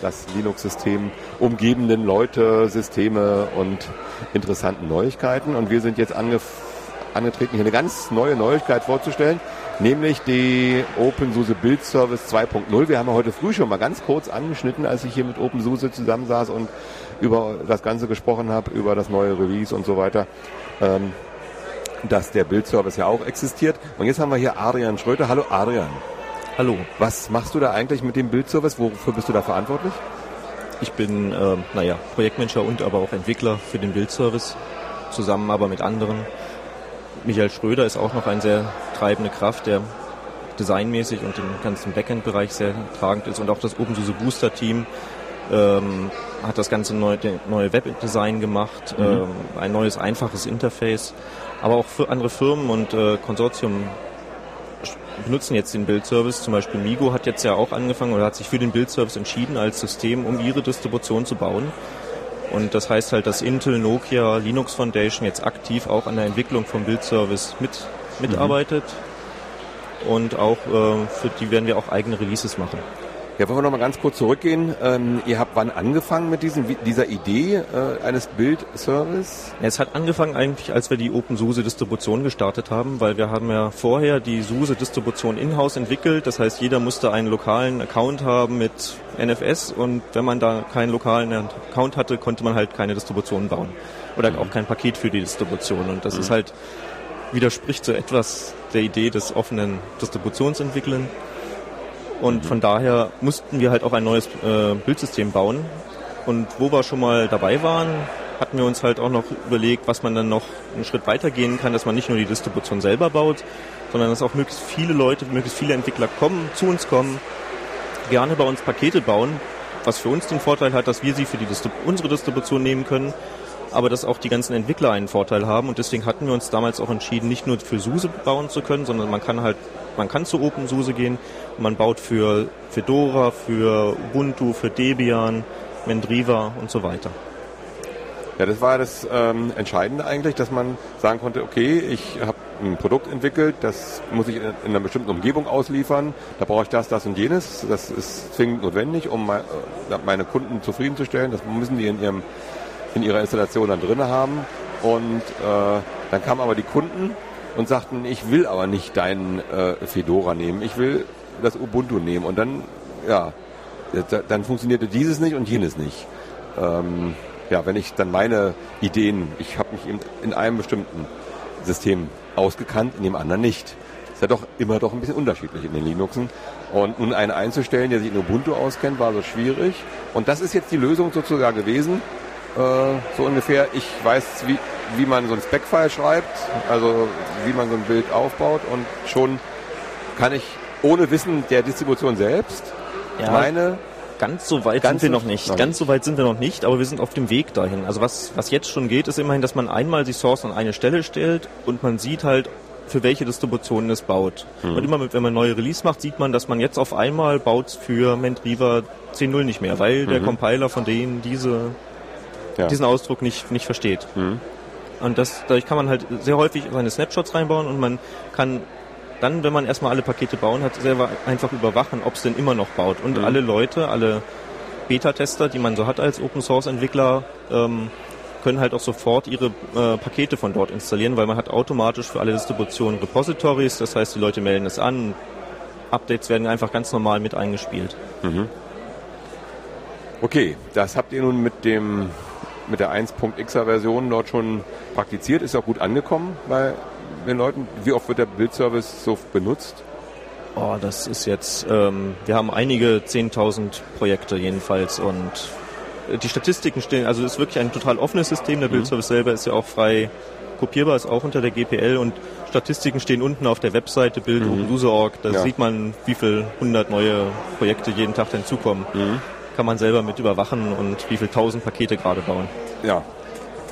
das Linux-System umgebenden Leute, Systeme und interessanten Neuigkeiten. Und wir sind jetzt angetreten, hier eine ganz neue Neuigkeit vorzustellen, nämlich die OpenSUSE Build Service 2.0. Wir haben heute früh schon mal ganz kurz angeschnitten, als ich hier mit OpenSUSE zusammensaß und über das Ganze gesprochen habe, über das neue Release und so weiter. Ähm, dass der Build-Service ja auch existiert. Und jetzt haben wir hier Adrian Schröter. Hallo Adrian. Hallo. Was machst du da eigentlich mit dem Bildservice? Wofür bist du da verantwortlich? Ich bin, äh, naja, Projektmanager und aber auch Entwickler für den Bildservice, zusammen aber mit anderen. Michael Schröder ist auch noch eine sehr treibende Kraft, der designmäßig und im ganzen Backend-Bereich sehr tragend ist und auch das OpenSUSE Booster Team ähm, hat das ganze neue, neue Webdesign gemacht, mhm. ähm, ein neues einfaches Interface, aber auch für andere Firmen und äh, Konsortium benutzen jetzt den Build-Service. Zum Beispiel Migo hat jetzt ja auch angefangen oder hat sich für den Build-Service entschieden als System, um ihre Distribution zu bauen. Und das heißt halt, dass Intel, Nokia, Linux Foundation jetzt aktiv auch an der Entwicklung vom Build-Service mit, mitarbeitet. Mhm. Und auch äh, für die werden wir auch eigene Releases machen. Ja, wollen wir noch mal ganz kurz zurückgehen. Ähm, ihr habt wann angefangen mit diesem, dieser Idee äh, eines Build-Service? Ja, es hat angefangen eigentlich, als wir die OpenSUSE-Distribution gestartet haben, weil wir haben ja vorher die SUSE-Distribution in-house entwickelt. Das heißt, jeder musste einen lokalen Account haben mit NFS und wenn man da keinen lokalen Account hatte, konnte man halt keine Distribution bauen. Oder mhm. auch kein Paket für die Distribution. Und das mhm. ist halt, widerspricht so etwas der Idee des offenen Distributionsentwickeln. Und von daher mussten wir halt auch ein neues äh, Bildsystem bauen. Und wo wir schon mal dabei waren, hatten wir uns halt auch noch überlegt, was man dann noch einen Schritt weiter gehen kann, dass man nicht nur die Distribution selber baut, sondern dass auch möglichst viele Leute, möglichst viele Entwickler kommen, zu uns kommen, gerne bei uns Pakete bauen, was für uns den Vorteil hat, dass wir sie für die Distrib unsere Distribution nehmen können aber dass auch die ganzen Entwickler einen Vorteil haben. Und deswegen hatten wir uns damals auch entschieden, nicht nur für SUSE bauen zu können, sondern man kann halt, man kann zu OpenSUSE gehen. Und man baut für Fedora, für Ubuntu, für Debian, Mendriva und so weiter. Ja, das war das ähm, Entscheidende eigentlich, dass man sagen konnte, okay, ich habe ein Produkt entwickelt, das muss ich in, in, einer bestimmten Umgebung ausliefern, da brauche ich das, das und jenes, das ist zwingend notwendig, um äh, meine Kunden zufriedenzustellen, das müssen die in ihrem in ihrer Installation dann drin haben. Und äh, dann kamen aber die Kunden und sagten, ich will aber nicht deinen äh, Fedora nehmen, ich will das Ubuntu nehmen. Und dann, ja, dann funktionierte dieses nicht und jenes nicht. Ähm, ja, wenn ich dann meine Ideen, ich habe mich in, in einem bestimmten System ausgekannt, in dem anderen nicht. Ist ja doch immer doch ein bisschen unterschiedlich in den Linuxen. Und nun einen einzustellen, der sich in Ubuntu auskennt, war so schwierig. Und das ist jetzt die Lösung sozusagen gewesen. Äh, so ungefähr. Ich weiß, wie, wie man so ein Spec-File schreibt, also wie man so ein Bild aufbaut und schon kann ich ohne Wissen der Distribution selbst ja. meine Ganz so weit sind wir noch nicht. Ganz so weit sind wir noch nicht, aber wir sind auf dem Weg dahin. Also was, was jetzt schon geht, ist immerhin, dass man einmal die Source an eine Stelle stellt und man sieht halt, für welche Distributionen es baut. Mhm. Und immer, wenn man neue Release macht, sieht man, dass man jetzt auf einmal baut für Mendriva 10.0 nicht mehr, weil mhm. der Compiler von denen diese ja. diesen Ausdruck nicht, nicht versteht. Mhm. Und das, dadurch kann man halt sehr häufig seine Snapshots reinbauen und man kann dann, wenn man erstmal alle Pakete bauen hat, selber einfach überwachen, ob es denn immer noch baut. Und mhm. alle Leute, alle Beta-Tester, die man so hat als Open-Source-Entwickler, ähm, können halt auch sofort ihre äh, Pakete von dort installieren, weil man hat automatisch für alle Distributionen Repositories, das heißt, die Leute melden es an, Updates werden einfach ganz normal mit eingespielt. Mhm. Okay, das habt ihr nun mit dem mit der 1.xer Version dort schon praktiziert, ist auch gut angekommen bei den Leuten. Wie oft wird der Bildservice so benutzt? Oh, das ist jetzt, ähm, wir haben einige 10.000 Projekte jedenfalls und die Statistiken stehen, also es ist wirklich ein total offenes System. Der mhm. Bildservice selber ist ja auch frei kopierbar, ist auch unter der GPL und Statistiken stehen unten auf der Webseite bild.user.org. Da ja. sieht man, wie viele hundert neue Projekte jeden Tag hinzukommen. Mhm kann man selber mit überwachen und wie viele tausend Pakete gerade bauen. Ja.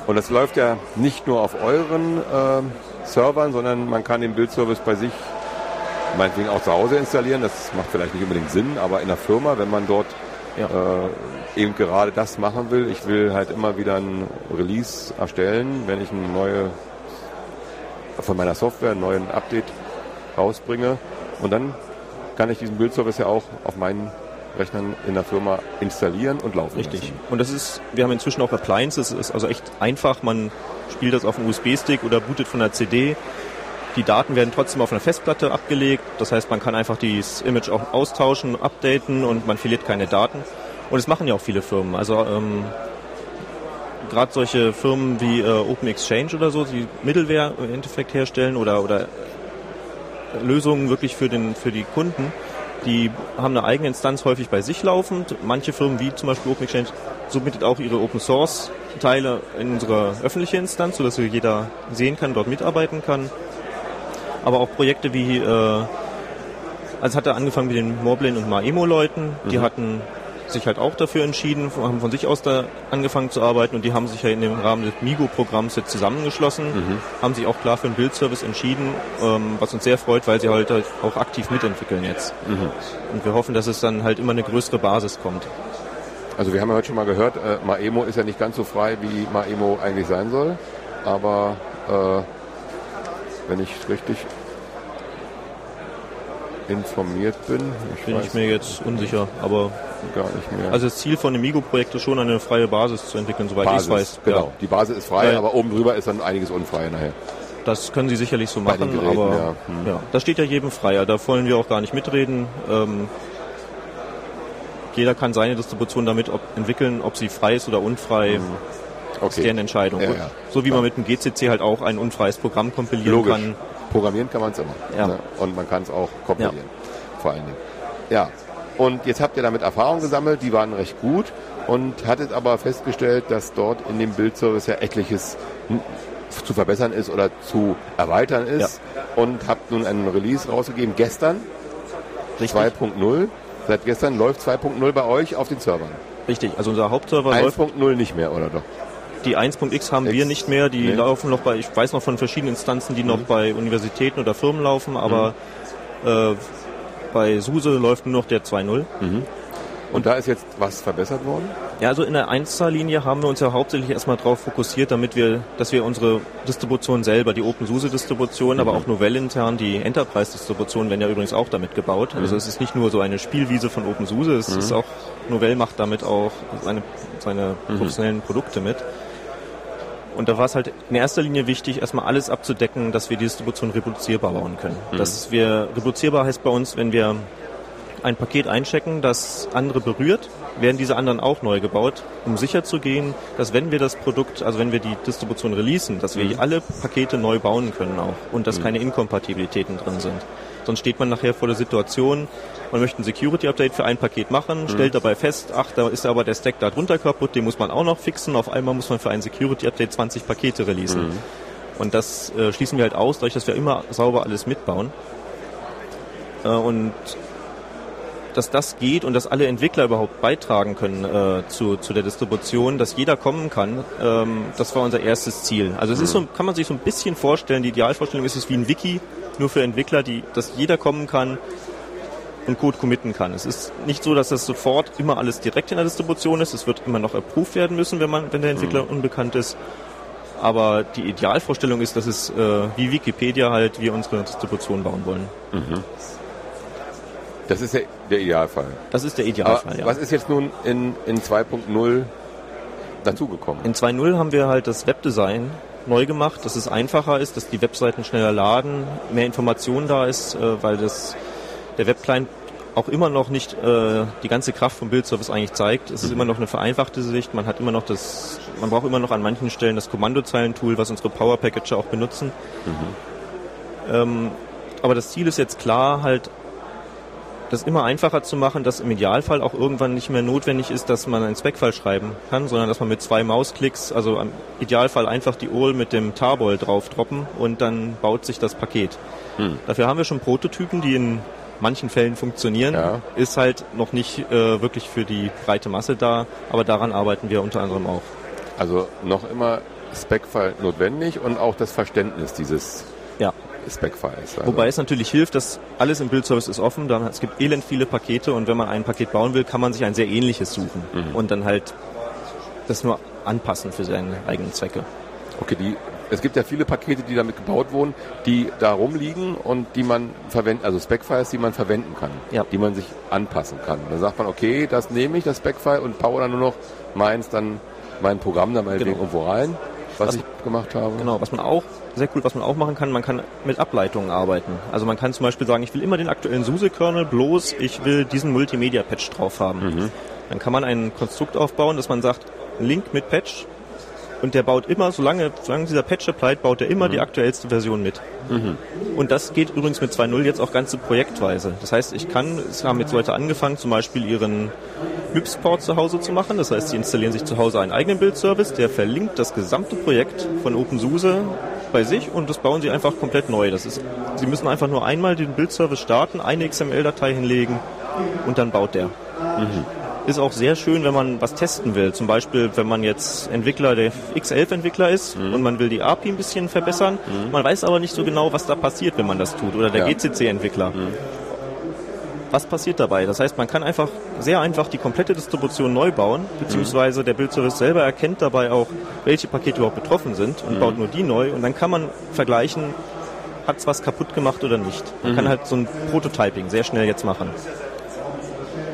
Und das läuft ja nicht nur auf euren äh, Servern, sondern man kann den Bildservice bei sich meinetwegen auch zu Hause installieren. Das macht vielleicht nicht unbedingt Sinn, aber in der Firma, wenn man dort ja. äh, eben gerade das machen will, ich will halt immer wieder ein Release erstellen, wenn ich eine neue von meiner Software einen neuen Update rausbringe und dann kann ich diesen Bildservice ja auch auf meinen Rechnern in der Firma installieren und laufen Richtig. lassen. Und das ist, wir haben inzwischen auch Appliances, es ist also echt einfach. Man spielt das auf einem USB-Stick oder bootet von einer CD. Die Daten werden trotzdem auf einer Festplatte abgelegt. Das heißt, man kann einfach dieses Image auch austauschen, updaten und man verliert keine Daten. Und das machen ja auch viele Firmen. Also ähm, gerade solche Firmen wie äh, Open Exchange oder so, die Middleware im Endeffekt herstellen oder, oder Lösungen wirklich für, den, für die Kunden, die haben eine eigene Instanz häufig bei sich laufend. Manche Firmen wie zum Beispiel Open Exchange submittet auch ihre Open Source Teile in unsere öffentliche Instanz, sodass jeder sehen kann, dort mitarbeiten kann. Aber auch Projekte wie, äh, also es hatte angefangen mit den Moblin und Maemo-Leuten, die hatten sich halt auch dafür entschieden, haben von sich aus da angefangen zu arbeiten und die haben sich ja in dem Rahmen des Migo-Programms jetzt zusammengeschlossen, haben sich auch klar für einen Bildservice entschieden, ähm, was uns sehr freut, weil sie halt, halt auch aktiv mitentwickeln jetzt. Und wir hoffen, dass es dann halt immer eine größere Basis kommt. Also wir haben ja heute schon mal gehört, äh, Maemo ist ja nicht ganz so frei, wie Maemo eigentlich sein soll. Aber äh, wenn ich richtig informiert bin, ich Bin ich mir jetzt unsicher, aber gar nicht mehr. also das Ziel von dem Migo-Projekt ist schon eine freie Basis zu entwickeln, soweit ich es weiß. genau. Ja. Die Basis ist frei, Weil- aber oben drüber ist dann einiges unfrei nachher. Das können sie sicherlich so machen, Geräten, aber ja. ja. Hm. das steht ja jedem frei. Da wollen wir auch gar nicht mitreden. Ähm, jeder kann seine Distribution damit ob, entwickeln, ob sie frei ist oder unfrei. Ist Okay. deren Entscheidung. Ja, ja. So wie man mit dem GCC halt auch ein unfreies Programm kompilieren Logisch. kann. Programmieren kann man es immer. Ja. Ne? Und man kann es auch kompilieren. Vor allen Dingen. Ja. Und jetzt habt ihr damit Erfahrung gesammelt, die waren recht gut und hattet aber festgestellt, dass dort in dem Bildservice ja etliches zu verbessern ist oder zu erweitern ist. Und habt nun einen Release rausgegeben gestern, Richtig. 2.0. Seit gestern läuft 2.0 bei euch auf den Servern. Richtig. Also unser Hauptserver läuft 1.0 nicht mehr, oder doch? Die 1.x haben X, wir nicht mehr, die nee. laufen noch bei, ich weiß noch von verschiedenen Instanzen, die noch Mhm. bei Universitäten oder Firmen laufen, aber äh, bei SUSE läuft nur noch der 2.0. Und da ist jetzt was verbessert worden? Ja, also in der 1-Linie haben wir uns ja hauptsächlich erstmal darauf fokussiert, damit wir, dass wir unsere Distribution selber, die OpenSUSE-Distribution, aber auch Novell intern, die Enterprise-Distribution werden ja übrigens auch damit gebaut. Also es ist nicht nur so eine Spielwiese von OpenSUSE, es ist auch, Novell macht damit auch seine, seine professionellen Produkte mit. Und da war es halt in erster Linie wichtig, erstmal alles abzudecken, dass wir die Distribution reproduzierbar bauen können. Dass wir, reproduzierbar heißt bei uns, wenn wir ein Paket einchecken, das andere berührt, werden diese anderen auch neu gebaut, um sicher zu gehen, dass wenn wir das Produkt, also wenn wir die Distribution releasen, dass wir alle Pakete neu bauen können auch und dass keine Inkompatibilitäten drin sind. Sonst steht man nachher vor der Situation, man möchte ein Security-Update für ein Paket machen, stellt dabei fest, ach, da ist aber der Stack da drunter kaputt, den muss man auch noch fixen. Auf einmal muss man für ein Security-Update 20 Pakete releasen. Und das äh, schließen wir halt aus, dadurch, dass wir immer sauber alles mitbauen. Äh, und dass das geht und dass alle Entwickler überhaupt beitragen können äh, zu, zu der Distribution, dass jeder kommen kann, ähm, das war unser erstes Ziel. Also es ist so, kann man sich so ein bisschen vorstellen, die Idealvorstellung ist es wie ein Wiki, nur für Entwickler, die, dass jeder kommen kann und Code committen kann. Es ist nicht so, dass das sofort immer alles direkt in der Distribution ist. Es wird immer noch approved werden müssen, wenn man, wenn der Entwickler unbekannt ist. Aber die Idealvorstellung ist, dass es äh, wie Wikipedia halt wir unsere Distribution bauen wollen. Das ist der, der Idealfall. Das ist der Aber Idealfall. ja. was ist jetzt nun in, in 2.0 dazugekommen? In 2.0 haben wir halt das Webdesign neu gemacht, dass es einfacher ist, dass die Webseiten schneller laden, mehr Information da ist, äh, weil das, der Webclient auch immer noch nicht äh, die ganze Kraft vom Bildservice eigentlich zeigt. Es ist immer noch eine vereinfachte Sicht. Man hat immer noch das, man braucht immer noch an manchen Stellen das Kommandozeilentool, was unsere Power Packager auch benutzen. Ähm, aber das Ziel ist jetzt klar, halt das immer einfacher zu machen, dass im Idealfall auch irgendwann nicht mehr notwendig ist, dass man einen Spec-File schreiben kann, sondern dass man mit zwei Mausklicks, also im Idealfall einfach die URL mit dem Tarball drauf droppen und dann baut sich das Paket. Dafür haben wir schon Prototypen, die in manchen Fällen funktionieren. Ja. Ist halt noch nicht äh, wirklich für die breite Masse da, aber daran arbeiten wir unter anderem auch. Also noch immer Spec-File notwendig und auch das Verständnis dieses Ja. Spec-Files. Also, Wobei es natürlich hilft, dass alles im Bildservice ist offen. Da- Es gibt elend viele Pakete und wenn man ein Paket bauen will, kann man sich ein sehr ähnliches suchen und dann halt das nur anpassen für seine eigenen Zwecke. okay, die es gibt ja viele Pakete, die damit gebaut wurden, die da rumliegen und die man verwenden, also Spec-Files, die man verwenden kann, Ja. die man sich anpassen kann. Dann sagt man, okay, das nehme ich, das Spec-File und baue dann nur noch meins, dann mein Programm da meinetwegen Genau. irgendwo rein, was, Was- ich gemacht habe. Genau, was man auch, sehr cool, was man auch machen kann, man kann mit Ableitungen arbeiten. Also man kann zum Beispiel sagen, ich will immer den aktuellen SUSE-Kernel, bloß ich will diesen Multimedia-Patch drauf haben. Dann kann man ein Konstrukt aufbauen, dass man sagt, Link mit Patch und der baut immer, solange, solange dieser Patch applied, baut er immer die aktuellste Version mit. Und das geht übrigens mit 2.0 jetzt auch ganze projektweise. Das heißt, ich kann, es haben jetzt Leute angefangen, zum Beispiel ihren MIPS-Port zu Hause zu machen. Das heißt, sie installieren sich zu Hause einen eigenen Bildservice, der verlinkt das gesamte Projekt von OpenSUSE bei sich und das bauen sie einfach komplett neu. Das ist, sie müssen einfach nur einmal den Bildservice starten, eine XML-Datei hinlegen und dann baut der. Ist auch sehr schön, wenn man was testen will. Zum Beispiel, wenn man jetzt Entwickler, der X11-Entwickler ist und man will die API ein bisschen verbessern. Man weiß aber nicht so genau, was da passiert, wenn man das tut. Oder der Ja. GCC-Entwickler. Was passiert dabei? Das heißt, man kann einfach sehr einfach die komplette Distribution neu bauen, beziehungsweise der Bildservice selber erkennt dabei auch, welche Pakete überhaupt betroffen sind und baut nur die neu. Und dann kann man vergleichen, hat es was kaputt gemacht oder nicht. Man kann halt so ein Prototyping sehr schnell jetzt machen.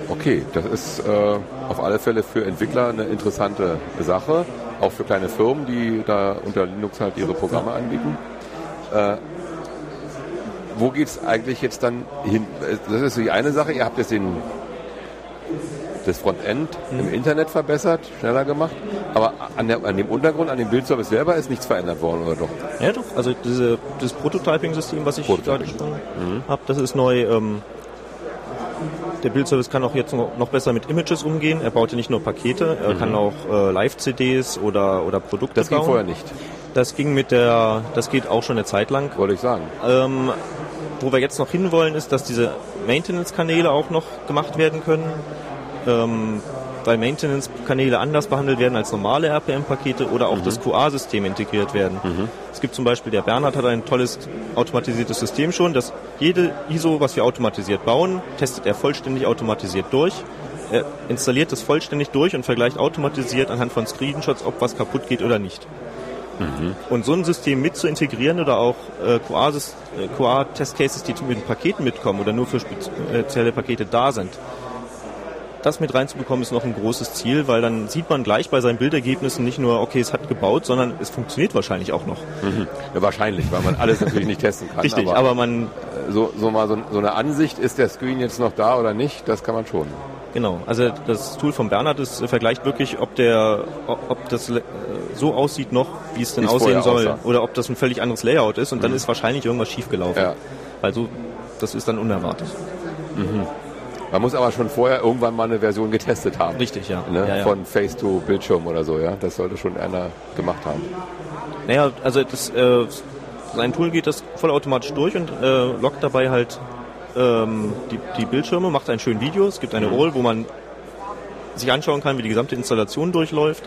Okay, das ist äh, auf alle Fälle für Entwickler eine interessante Sache, auch für kleine Firmen, die da unter Linux halt ihre Programme anbieten. Äh, wo geht's eigentlich jetzt dann hin? Das ist die eine Sache, ihr habt jetzt den, das Frontend im Internet verbessert, schneller gemacht, aber an, der, an dem Untergrund, an dem Bildservice selber ist nichts verändert worden, oder doch? Ja, doch. Also diese, dieses Prototyping-System, was ich gerade schon habe, das ist neu. Ähm, der Bildservice kann auch jetzt noch besser mit Images umgehen. Er baut ja nicht nur Pakete, er kann auch äh, Live-CDs oder, oder Produkte Das ging bauen. vorher nicht, Das ging mit der, das geht auch schon eine Zeit lang. wollte ich sagen. Ähm, wo wir jetzt noch hinwollen, ist, dass diese Maintenance-Kanäle auch noch gemacht werden können. Ähm, weil Maintenance-Kanäle anders behandelt werden als normale RPM-Pakete oder auch das QA-System integriert werden. Es gibt zum Beispiel, der Bernhard hat ein tolles automatisiertes System schon, dass jede ISO, was wir automatisiert bauen, testet er vollständig automatisiert durch. Er installiert es vollständig durch und vergleicht automatisiert anhand von Screenshots, ob was kaputt geht oder nicht. Und so ein System mit zu integrieren oder auch äh, QA-Sys- äh, QA-Test-Cases, die mit Paketen mitkommen oder nur für spezielle Pakete da sind, das mit reinzubekommen ist noch ein großes Ziel, weil dann sieht man gleich bei seinen Bildergebnissen nicht nur, okay, es hat gebaut, sondern es funktioniert wahrscheinlich auch noch. Ja, wahrscheinlich, weil man alles natürlich nicht testen kann. Richtig, aber, man, so, so mal so, so eine Ansicht, ist der Screen jetzt noch da oder nicht, das kann man schon. genau, also das Tool von Bernhard ist, äh, vergleicht wirklich, ob der, ob das äh, so aussieht noch, wie es denn Wie es aussehen soll, aussah. oder ob das ein völlig anderes Layout ist und dann ist wahrscheinlich irgendwas schiefgelaufen. Ja. Also, das ist dann unerwartet. Man muss aber schon vorher irgendwann mal eine Version getestet haben. Richtig, ja. Ne? ja, ja. Von Face to Bildschirm oder so, ja. Das sollte schon einer gemacht haben. Naja, also das, äh, sein Tool geht das vollautomatisch durch und äh, lockt dabei halt ähm, die, die Bildschirme, macht ein schönes Video. Es gibt eine Mhm. Roll, wo man sich anschauen kann, wie die gesamte Installation durchläuft.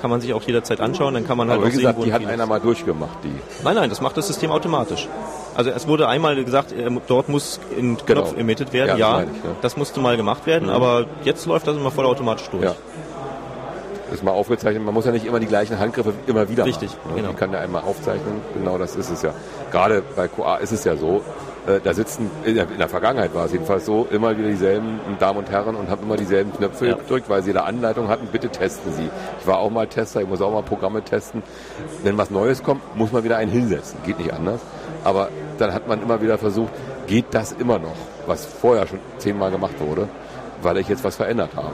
Kann man sich auch jederzeit anschauen, dann kann man halt Mhm. Aber auch wie gesagt, sehen, wo die hat einer mal durchgemacht, die. Nein, nein, das macht das System automatisch. Also es wurde einmal gesagt, äh, dort muss ein Genau. Knopf emitted werden, Ja, das ja, meine ich, ja. das musste mal gemacht werden, aber jetzt läuft das immer vollautomatisch durch. Ja. Ist mal aufgezeichnet, man muss ja nicht immer die gleichen Handgriffe immer wieder Richtig, machen. ne? genau. Die kann ja einmal aufzeichnen, genau das ist es ja. Gerade bei QA ist es ja so, da sitzen, in der, in der Vergangenheit war es jedenfalls so, immer wieder dieselben Damen und Herren und haben immer dieselben Knöpfe Ja. gedrückt, weil sie da Anleitung hatten, bitte testen Sie. Ich war auch mal Tester, ich muss auch mal Programme testen. Wenn was Neues kommt, muss man wieder einen hinsetzen, geht nicht anders. Aber dann hat man immer wieder versucht, geht das immer noch, was vorher schon zehnmal gemacht wurde, weil ich jetzt was verändert habe.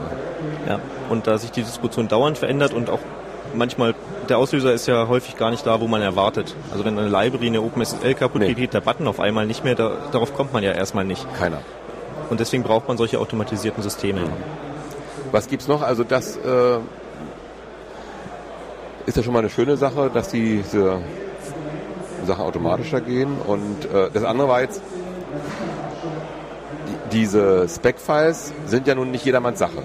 Ja, und da sich die Distribution dauernd verändert und auch manchmal, der Auslöser ist ja häufig gar nicht da, wo man erwartet. Also wenn eine Library, eine OpenSSL kaputt Nee. geht, geht der Button auf einmal nicht mehr, da, darauf kommt man ja erstmal nicht. Keiner. Und deswegen braucht man solche automatisierten Systeme. Was gibt's noch? Also das äh, ist ja schon mal eine schöne Sache, dass diese Sachen automatischer gehen. Und äh, das andere war jetzt, die, diese Spec-Files sind ja nun nicht jedermanns Sache.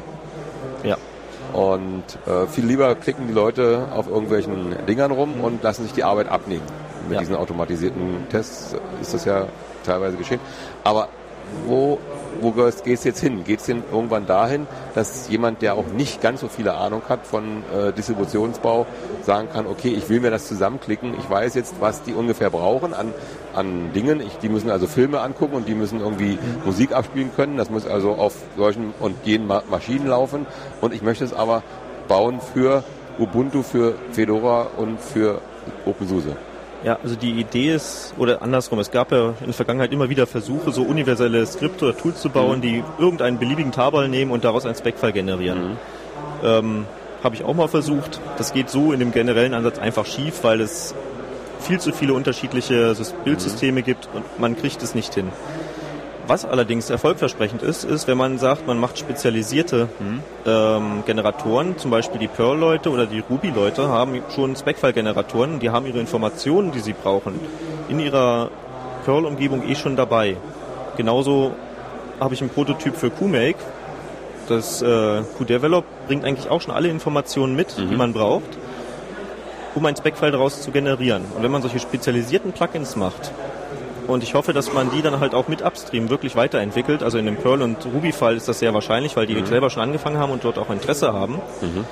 Und äh, viel lieber klicken die Leute auf irgendwelchen Dingern rum und lassen sich die Arbeit abnehmen. Mit Ja. diesen automatisierten Tests ist das ja teilweise geschehen. Aber wo wo geht es jetzt hin? Geht es denn irgendwann dahin, dass jemand, der auch nicht ganz so viele Ahnung hat von äh, Distributionsbau, sagen kann, okay, ich will mir das zusammenklicken, ich weiß jetzt, was die ungefähr brauchen an, an Dingen. Ich, die müssen also Filme angucken und die müssen irgendwie. Musik abspielen können. Das muss also auf solchen und jenen Ma Maschinen laufen. Und ich möchte es aber bauen für Ubuntu, für Fedora und für OpenSUSE. Ja, also die Idee ist, oder andersrum, es gab ja in der Vergangenheit immer wieder Versuche, so universelle Skripte oder Tools zu bauen, mhm. die irgendeinen beliebigen Tarball nehmen und daraus einen Spec-File generieren. Mhm. Ähm, Habe ich auch mal versucht. Das geht so in dem generellen Ansatz einfach schief, weil es viel zu viele unterschiedliche Bildsysteme mhm. gibt und man kriegt es nicht hin. Was allerdings erfolgversprechend ist, ist, wenn man sagt, man macht spezialisierte mhm. ähm, Generatoren, zum Beispiel die Perl-Leute oder die Ruby-Leute haben schon Spec-File-Generatoren, die haben ihre Informationen, die sie brauchen, in ihrer Perl-Umgebung eh schon dabei. Genauso habe ich einen Prototyp für QMake. Das äh, QDevelop bringt eigentlich auch schon alle Informationen mit, mhm. die man braucht, um ein Spec-File daraus zu generieren. Und wenn man solche spezialisierten Plugins macht, und ich hoffe, dass man die dann halt auch mit Upstream wirklich weiterentwickelt. Also in dem Perl- und Ruby-Fall ist das sehr wahrscheinlich, weil die mhm. selber schon angefangen haben und dort auch Interesse haben. Mhm.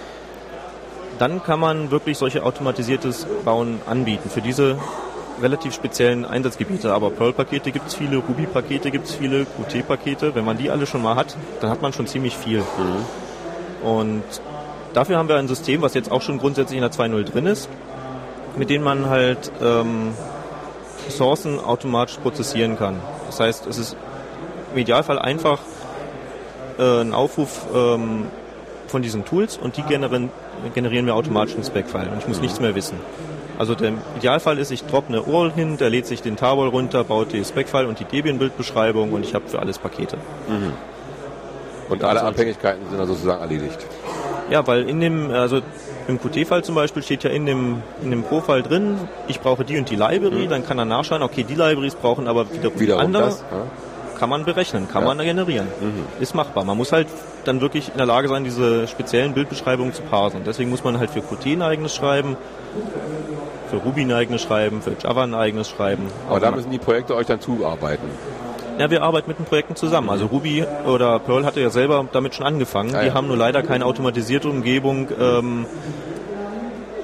Dann kann man wirklich solche automatisiertes Bauen anbieten für diese relativ speziellen Einsatzgebiete. Aber Perl-Pakete gibt es viele, Ruby-Pakete gibt es viele, Qt-Pakete. Wenn man die alle schon mal hat, dann hat man schon ziemlich viel. Mhm. Und dafür haben wir ein System, was jetzt auch schon grundsätzlich in der 2.0 drin ist, mit dem man halt ähm, Ressourcen automatisch prozessieren kann. Das heißt, es ist im Idealfall einfach äh, ein Aufruf ähm, von diesen Tools und die generieren, generieren mir automatisch einen Spec-File und ich muss mhm. nichts mehr wissen. Also der Idealfall ist, ich droppe eine URL hin, der lädt sich den Tarball runter, baut die Spec-File und die Debian-Bildbeschreibung und ich habe für alles Pakete. Mhm. Und alle Abhängigkeiten sind dann sozusagen erledigt. Ja, weil in dem, also im Qt-Fall zum Beispiel steht ja in dem, in dem Pro-File drin, ich brauche die und die Library, mhm. dann kann er nachschauen, okay, die Libraries brauchen aber wiederum, wiederum andere. Das, ja. Kann man berechnen, kann ja. man generieren. Mhm. Ist machbar. Man muss halt dann wirklich in der Lage sein, diese speziellen Bildbeschreibungen zu parsen. Deswegen muss man halt für Qt ein eigenes schreiben, für Ruby ein eigenes schreiben, für Java ein eigenes schreiben. Aber, aber da müssen die Projekte euch dann zuarbeiten. Ja, wir arbeiten mit den Projekten zusammen. Also Ruby oder Perl hatte ja selber damit schon angefangen. Ah, ja. Die haben nur leider keine automatisierte Umgebung, ähm,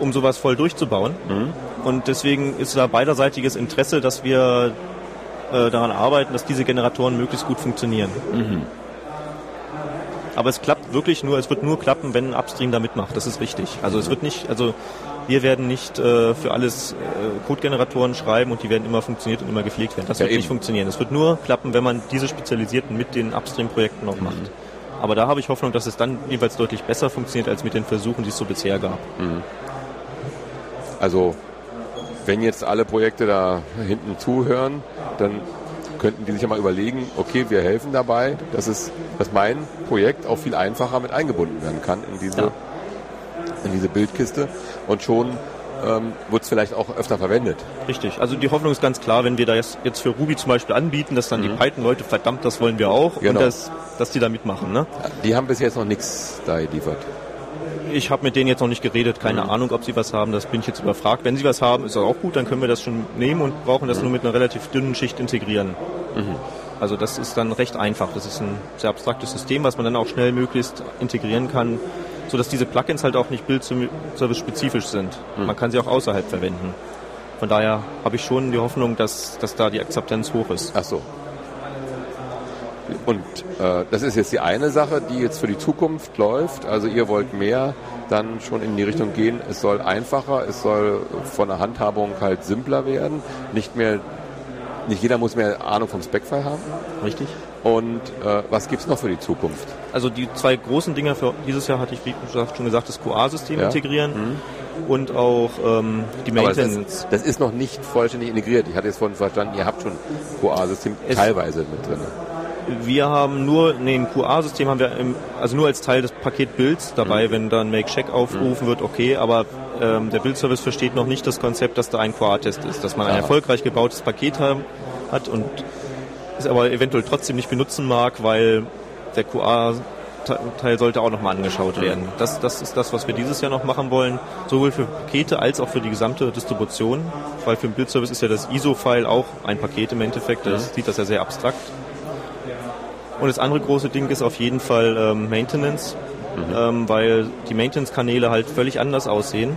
um sowas voll durchzubauen. Mhm. Und deswegen ist da beiderseitiges Interesse, dass wir äh, daran arbeiten, dass diese Generatoren möglichst gut funktionieren. Mhm. Aber es klappt wirklich nur, es wird nur klappen, wenn ein Upstream da mitmacht. Das ist richtig. Also es wird nicht, also wir werden nicht äh, für alles äh, Code-Generatoren schreiben und die werden immer funktioniert und immer gepflegt werden. Das ja, wird eben. nicht funktionieren. Es wird nur klappen, wenn man diese Spezialisierten mit den Upstream-Projekten noch mhm. macht. Aber da habe ich Hoffnung, dass es dann jeweils deutlich besser funktioniert als mit den Versuchen, die es so bisher gab. Mhm. Also wenn jetzt alle Projekte da hinten zuhören, dann könnten die sich ja mal überlegen, okay, wir helfen dabei, dass es, dass mein Projekt auch viel einfacher mit eingebunden werden kann in diese ja in diese Bildkiste und schon ähm, wird es vielleicht auch öfter verwendet. Richtig. Also die Hoffnung ist ganz klar, wenn wir da jetzt, jetzt für Ruby zum Beispiel anbieten, dass dann mhm. die Python-Leute, verdammt, das wollen wir auch genau. und dass, dass die da mitmachen. Ne? Die haben bis jetzt noch nichts da geliefert. Ich habe mit denen jetzt noch nicht geredet, keine mhm. Ahnung, ob sie was haben, das bin ich jetzt überfragt. Wenn sie was haben, ist das auch gut, dann können wir das schon nehmen und brauchen das mhm. nur mit einer relativ dünnen Schicht integrieren. Mhm. Also das ist dann recht einfach. Das ist ein sehr abstraktes System, was man dann auch schnell möglichst integrieren kann sodass diese Plugins halt auch nicht Bild-Service-spezifisch sind. Mhm. Man kann sie auch außerhalb verwenden. Von daher habe ich schon die Hoffnung, dass, dass da die Akzeptanz hoch ist. Ach so. Und äh, das ist jetzt die eine Sache, die jetzt für die Zukunft läuft. Also ihr wollt mehr dann schon in die Richtung gehen. Es soll einfacher, es soll von der Handhabung halt simpler werden. Nicht mehr, nicht jeder muss mehr Ahnung vom Spec-File haben. Richtig. Und äh, was gibt es noch für die Zukunft? Also die zwei großen Dinger für dieses Jahr hatte ich wie gesagt, schon gesagt, das QA-System ja. integrieren mhm. und auch ähm, die Maintenance. Das, das, ist noch nicht vollständig integriert. Ich hatte jetzt vorhin verstanden, ihr habt schon QA-System teilweise mit drin. Wir haben nur, nee, ein QA-System haben wir im, also nur als Teil des Paketbilds dabei, mhm. wenn dann Make-Check aufgerufen mhm. wird, okay, aber ähm, der Bildservice versteht noch nicht das Konzept, dass da ein QA-Test ist, dass man ein erfolgreich gebautes Paket haben, hat und es aber eventuell trotzdem nicht benutzen mag, weil der QA-Teil sollte auch nochmal angeschaut werden. Das, das ist das, was wir dieses Jahr noch machen wollen, sowohl für Pakete als auch für die gesamte Distribution, weil für den Bildservice ist ja das ISO-File auch ein Paket im Endeffekt, das sieht das ja sehr abstrakt. Und das andere große Ding ist auf jeden Fall ähm, Maintenance, mhm. ähm, weil die Maintenance-Kanäle halt völlig anders aussehen.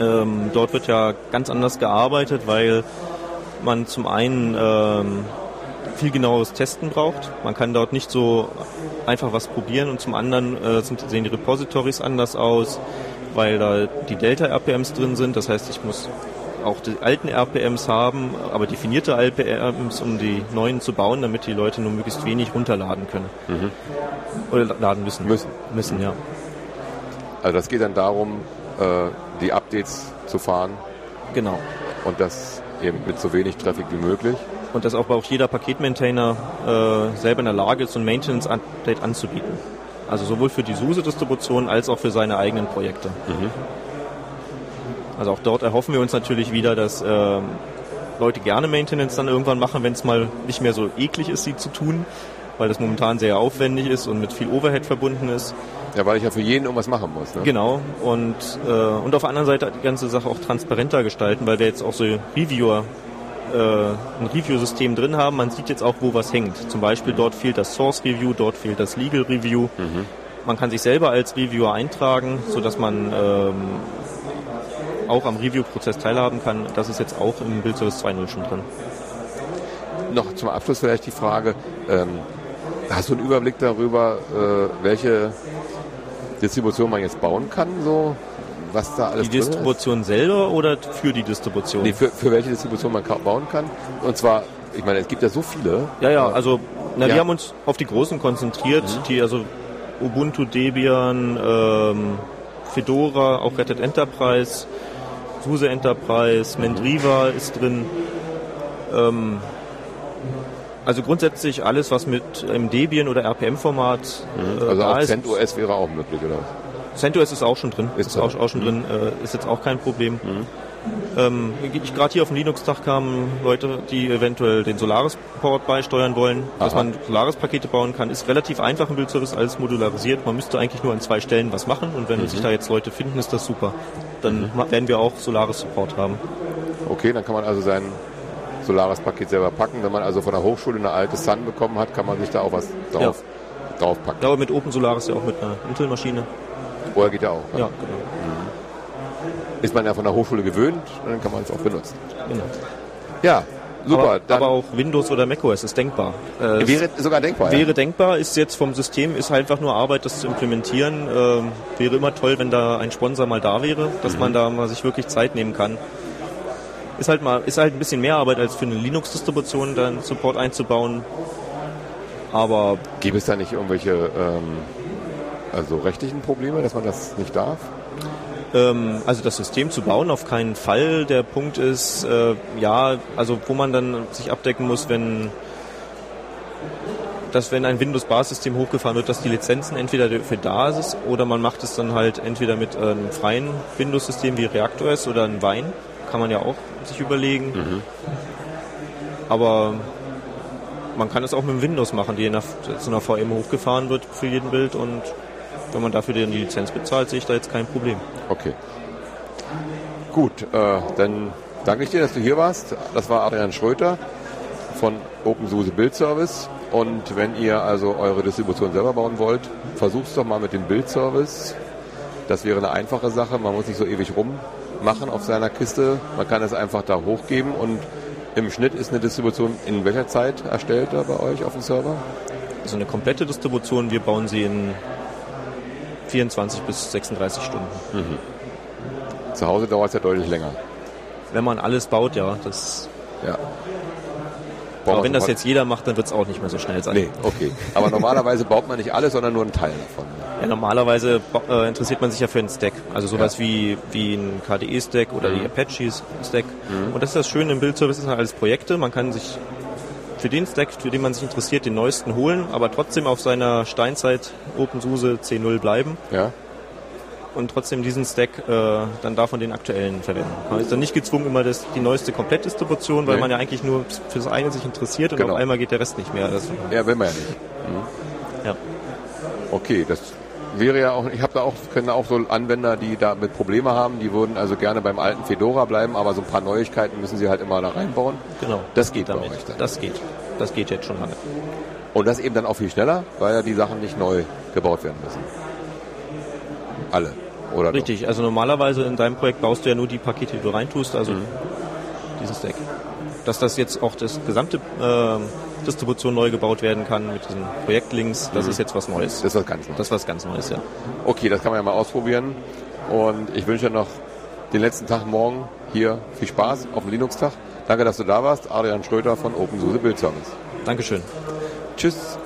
Ähm, dort wird ja ganz anders gearbeitet, weil man zum einen ähm, viel genaues Testen braucht. Man kann dort nicht so einfach was probieren und zum anderen äh, sind, sehen die Repositories anders aus, weil da die Delta-RPMs drin sind. Das heißt, ich muss auch die alten RPMs haben, aber definierte RPMs, um die neuen zu bauen, damit die Leute nur möglichst wenig runterladen können. Mhm. Oder laden müssen. Müssen. Müssen, ja. Also das geht dann darum, äh, die Updates zu fahren. Genau. Und das eben mit so wenig Traffic wie möglich. Und dass auch, auch jeder Paketmaintainer äh, selber in der Lage ist, so ein Maintenance-Update anzubieten. Also sowohl für die SUSE-Distribution als auch für seine eigenen Projekte. Mhm. Also auch dort erhoffen wir uns natürlich wieder, dass äh, Leute gerne Maintenance dann irgendwann machen, wenn es mal nicht mehr so eklig ist, sie zu tun, weil das momentan sehr aufwendig ist und mit viel Overhead verbunden ist. Ja, weil ich ja für jeden irgendwas machen muss. Ne? Genau. Und, äh, und auf der anderen Seite die ganze Sache auch transparenter gestalten, weil wir jetzt auch so Reviewer äh, ein Review-System drin haben. Man sieht jetzt auch, wo was hängt. Zum Beispiel dort fehlt das Source Review, dort fehlt das Legal Review. Mhm. Man kann sich selber als Reviewer eintragen, sodass man ähm, auch am Review-Prozess teilhaben kann. Das ist jetzt auch im Build Service 2.0 schon drin. Noch zum Abschluss vielleicht die Frage, ähm, hast du einen Überblick darüber, äh, welche Distribution man jetzt bauen kann, so was da alles Die Distribution selber oder für die Distribution? Nee, für, für welche Distribution man bauen kann. Und zwar, ich meine, es gibt ja so viele. Ja, ja, also na, ja. wir haben uns auf die großen konzentriert, mhm. die also Ubuntu, Debian, ähm, Fedora, auch Red Hat Enterprise, SUSE Enterprise, Mendriva ist drin. Ähm, also grundsätzlich alles, was mit im Debian oder RPM-Format. Mhm. Also auch CentOS wäre auch möglich, oder? CentOS ist auch schon drin. Ist, ist auch, auch, schon mhm. drin. Äh, ist jetzt auch kein Problem. Mhm. Ähm, Gerade hier auf dem Linux-Tag kamen Leute, die eventuell den Solaris-Port beisteuern wollen, Aha. dass man Solaris-Pakete bauen kann. Ist relativ einfach im Bildservice, alles modularisiert. Man müsste eigentlich nur an zwei Stellen was machen und wenn mhm. sich da jetzt Leute finden, ist das super. Dann mhm. werden wir auch Solaris-Support haben. Okay, dann kann man also sein Solaris-Paket selber packen. Wenn man also von der Hochschule eine alte Sun bekommen hat, kann man sich da auch was drauf, ja. drauf packen. Ja, aber mit Open Solaris ja auch mit einer Intel-Maschine. Oder geht ja auch. Ja, ja genau. Mhm. Ist man ja von der Hochschule gewöhnt, dann kann man es auch benutzen. Genau. Ja, super. Aber, aber, auch Windows oder macOS ist denkbar. Äh, wäre sogar denkbar. Wäre ja. denkbar, ist jetzt vom System, ist einfach nur Arbeit, das zu implementieren. Äh, wäre immer toll, wenn da ein Sponsor mal da wäre, dass mhm. man da mal sich wirklich Zeit nehmen kann. Ist halt mal, ist halt ein bisschen mehr Arbeit als für eine Linux-Distribution, dann Support einzubauen. Aber. Gibt es da nicht irgendwelche ähm, also rechtlichen Probleme, dass man das nicht darf? Ähm, also das System zu bauen auf keinen Fall. Der Punkt ist, äh, ja, also wo man dann sich abdecken muss, wenn dass wenn ein Windows-Basissystem hochgefahren wird, dass die Lizenzen entweder dafür da ist oder man macht es dann halt entweder mit einem freien Windows-System wie ReactOS oder ein Wine. Kann man ja auch sich überlegen. Mhm. Aber man kann es auch mit Windows machen, die nach so einer VM hochgefahren wird für jeden Bild und wenn man dafür die Lizenz bezahlt, sehe ich da jetzt kein Problem. Okay. Gut, äh, dann danke ich dir, dass du hier warst. Das war Adrian Schröter von OpenSUSE Build Service. Und wenn ihr also eure Distribution selber bauen wollt, versucht es doch mal mit dem Build Service. Das wäre eine einfache Sache. Man muss nicht so ewig rummachen auf seiner Kiste. Man kann es einfach da hochgeben und im Schnitt ist eine Distribution in welcher Zeit erstellt da bei euch auf dem Server? Also eine komplette Distribution, wir bauen sie in 24 bis 36 Stunden. Mhm. Zu Hause dauert es ja deutlich länger. Wenn man alles baut, ja. Das ja. Aber wenn das jetzt jeder macht, dann wird es auch nicht mehr so schnell sein. Nee, okay. Aber normalerweise baut man nicht alles, sondern nur einen Teil davon. Ja, normalerweise äh, interessiert man sich ja für einen Stack. Also sowas ja. wie, wie ein KDE-Stack oder mhm. die Apache-Stack. Mhm. Und das ist das Schöne im Bildservice, das sind alles Projekte. Man kann sich für den Stack, für den man sich interessiert, den neuesten holen, aber trotzdem auf seiner Steinzeit OpenSUSE C0 bleiben. Ja. Und trotzdem diesen Stack äh, dann davon den aktuellen verwenden. Man ist dann nicht gezwungen, immer das, die neueste Komplettdistribution, weil nee. man ja eigentlich nur für das eine sich interessiert und genau. auf einmal geht der Rest nicht mehr. Das ja, will man ja nicht. Mhm. Ja. Okay, das wäre ja auch, ich habe da auch, können auch so Anwender, die da mit Probleme haben, die würden also gerne beim alten Fedora bleiben, aber so ein paar Neuigkeiten müssen sie halt immer da reinbauen. Genau. Das geht damit. bei euch dann. Das geht. Das geht jetzt schon lange. Und das eben dann auch viel schneller, weil ja die Sachen nicht neu gebaut werden müssen. Alle. Oder Richtig, doch? also normalerweise in deinem Projekt baust du ja nur die Pakete, die du reintust, also mhm. dieses Deck. Dass das jetzt auch das gesamte äh, Distribution neu gebaut werden kann mit diesen Projektlinks, das mhm. ist jetzt was Neues. Das ist was ganz Neues. Das ist was ganz Neues, ja. Okay, das kann man ja mal ausprobieren. Und ich wünsche dir noch den letzten Tag morgen hier viel Spaß auf dem Linux-Tag. Danke, dass du da warst. Adrian Schröter von OpenSUSE Build Service. Dankeschön. Tschüss.